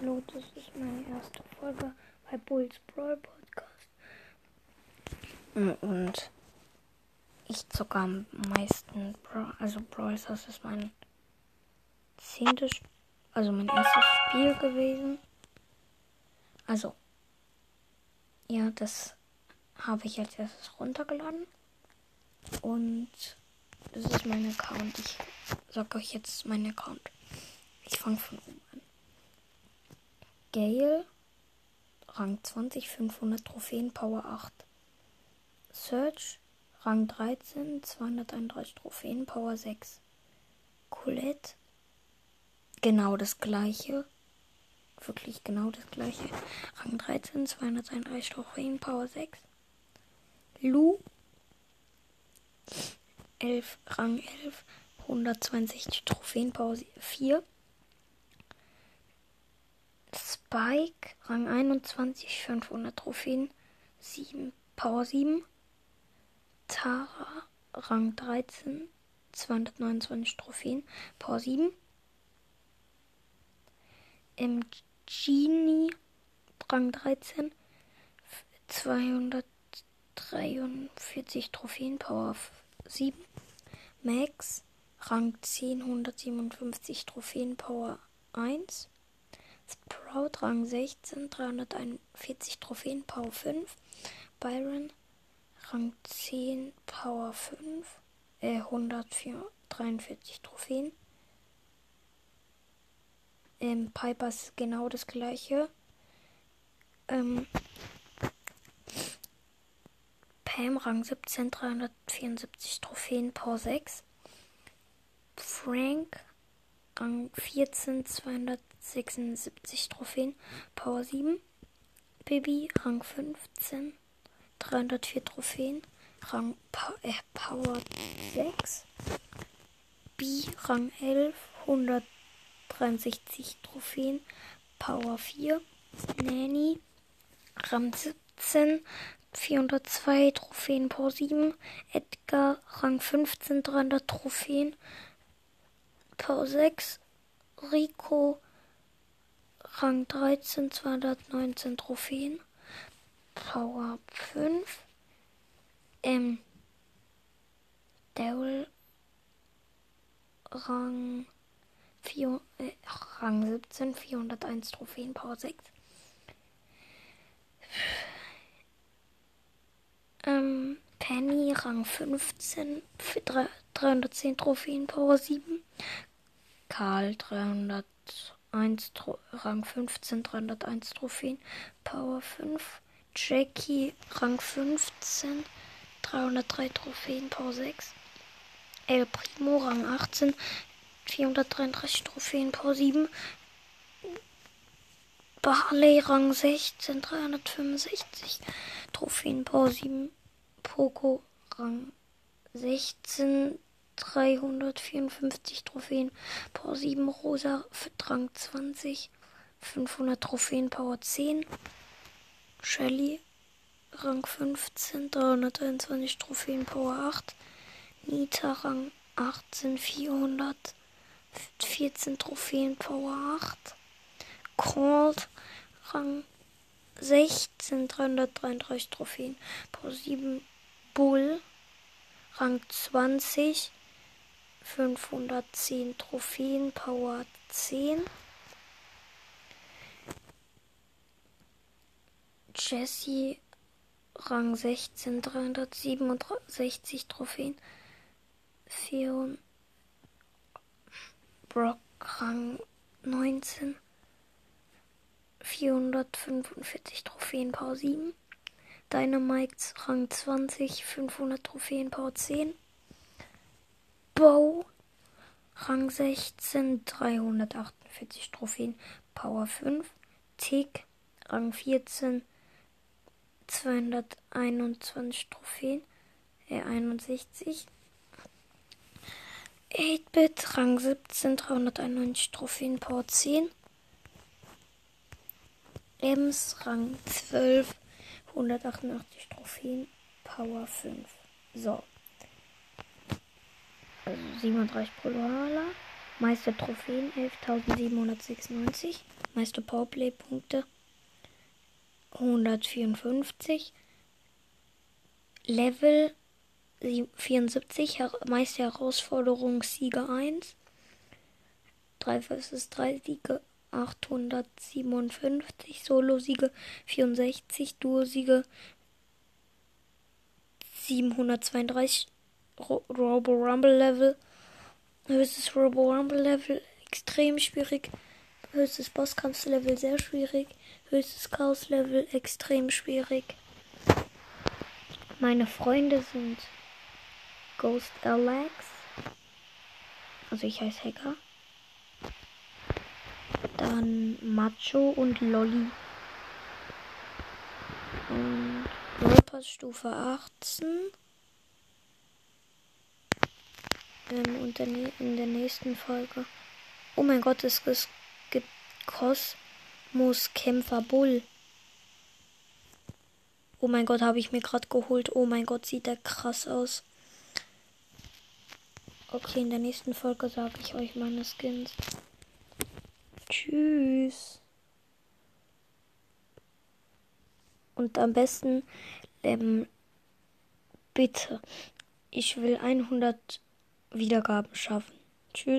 Hallo, das ist meine erste Folge bei Bulls Brawl Podcast. Und ich zocke am meisten, Bra also Brawl Stars ist mein zehntes, also mein erstes Spiel gewesen. Also, ja, das habe ich als erstes runtergeladen. Und das ist mein Account. Ich sag euch jetzt meinen Account. Ich fange von oben. Gale, Rang 20, 500 Trophäen, Power 8. Search, Rang 13, 231 Trophäen, Power 6. Colette, genau das gleiche. Wirklich genau das gleiche. Rang 13, 231 Trophäen, Power 6. Lu, 11, Rang 11, 162 Trophäen, Power 4. Spike, Rang 21, 500 Trophäen, 7, Power 7. Tara, Rang 13, 229 Trophäen, Power 7. Im Genie, Rang 13, 243 Trophäen, Power 7. Max, Rang 10, 157 Trophäen, Power 1. Sprout Rang 16, 341 Trophäen, Power 5. Byron Rang 10, Power 5, äh, 143 Trophäen. Ähm, Piper ist genau das gleiche. Ähm, Pam Rang 17, 374 Trophäen, Power 6. Frank Rang 14, 276 Trophäen, Power 7. Bibi, Rang 15, 304 Trophäen, Rang äh, Power 6. B, Rang 11, 163 Trophäen, Power 4. Nanny, Rang 17, 402 Trophäen, Power 7. Edgar, Rang 15, 300 Trophäen, Power 6. Rico, Rang 13, 219 Trophäen. Power 5. Ähm. Daryl. Rang 4, äh, Rang 17, 401 Trophäen, Power 6. Ähm, Penny, Rang 15, 310 Trophäen, Power 7. Karl 301, Rang 15, 301 Trophäen, Power 5. Jackie, Rang 15, 303 Trophäen, Power 6. El Primo, Rang 18, 433 Trophäen, Power 7. Barley, Rang 16, 365 Trophäen, Power 7. Poco, Rang 16, 354 Trophäen, Power 7, Rosa, Rang 20, 500 Trophäen, Power 10, Shelly, Rang 15, 321 Trophäen, Power 8, Nita, Rang 18, 414 Trophäen, Power 8, Cold, Rang 16, 333 Trophäen, Power 7, Bull, Rang 20, 510 Trophäen, Power 10. Jesse, Rang 16, 367 Trophäen. 4. Brock, Rang 19, 445 Trophäen, Power 7. Dynamite, Rang 20, 500 Trophäen, Power 10. Bow, Rang 16, 348 Trophäen, Power 5. Tick, Rang 14, 221 Trophäen, äh 61. 8-Bit, Rang 17, 391 Trophäen, Power 10. Ems, Rang 12, 188 Trophäen, Power 5. So. Also 37 Brawler. Meister Trophäen 11.796. Meister Powerplay-Punkte 154. Level 74. Meister Herausforderung Sieger 1. 3 vs 3 Siege 857. Solo-Siege 64. Duo-Siege 732. Robo Rumble Level höchstes Robo Rumble Level extrem schwierig, höchstes Bosskampf Level sehr schwierig, höchstes Chaos Level extrem schwierig. Meine Freunde sind Ghost Alex, also ich heiße Hacker. Dann Macho und Lolly. Und Rappers Stufe 18. Ähm, und dann in der nächsten Folge. Oh mein Gott, es, es gibt Kosmos Kämpfer Bull. Oh mein Gott, habe ich mir gerade geholt. Oh mein Gott, sieht der krass aus. Okay, in der nächsten Folge sage ich euch meine Skins. Tschüss. Und am besten, ähm, bitte, ich will 100 Wiedergaben schaffen. Tschüss.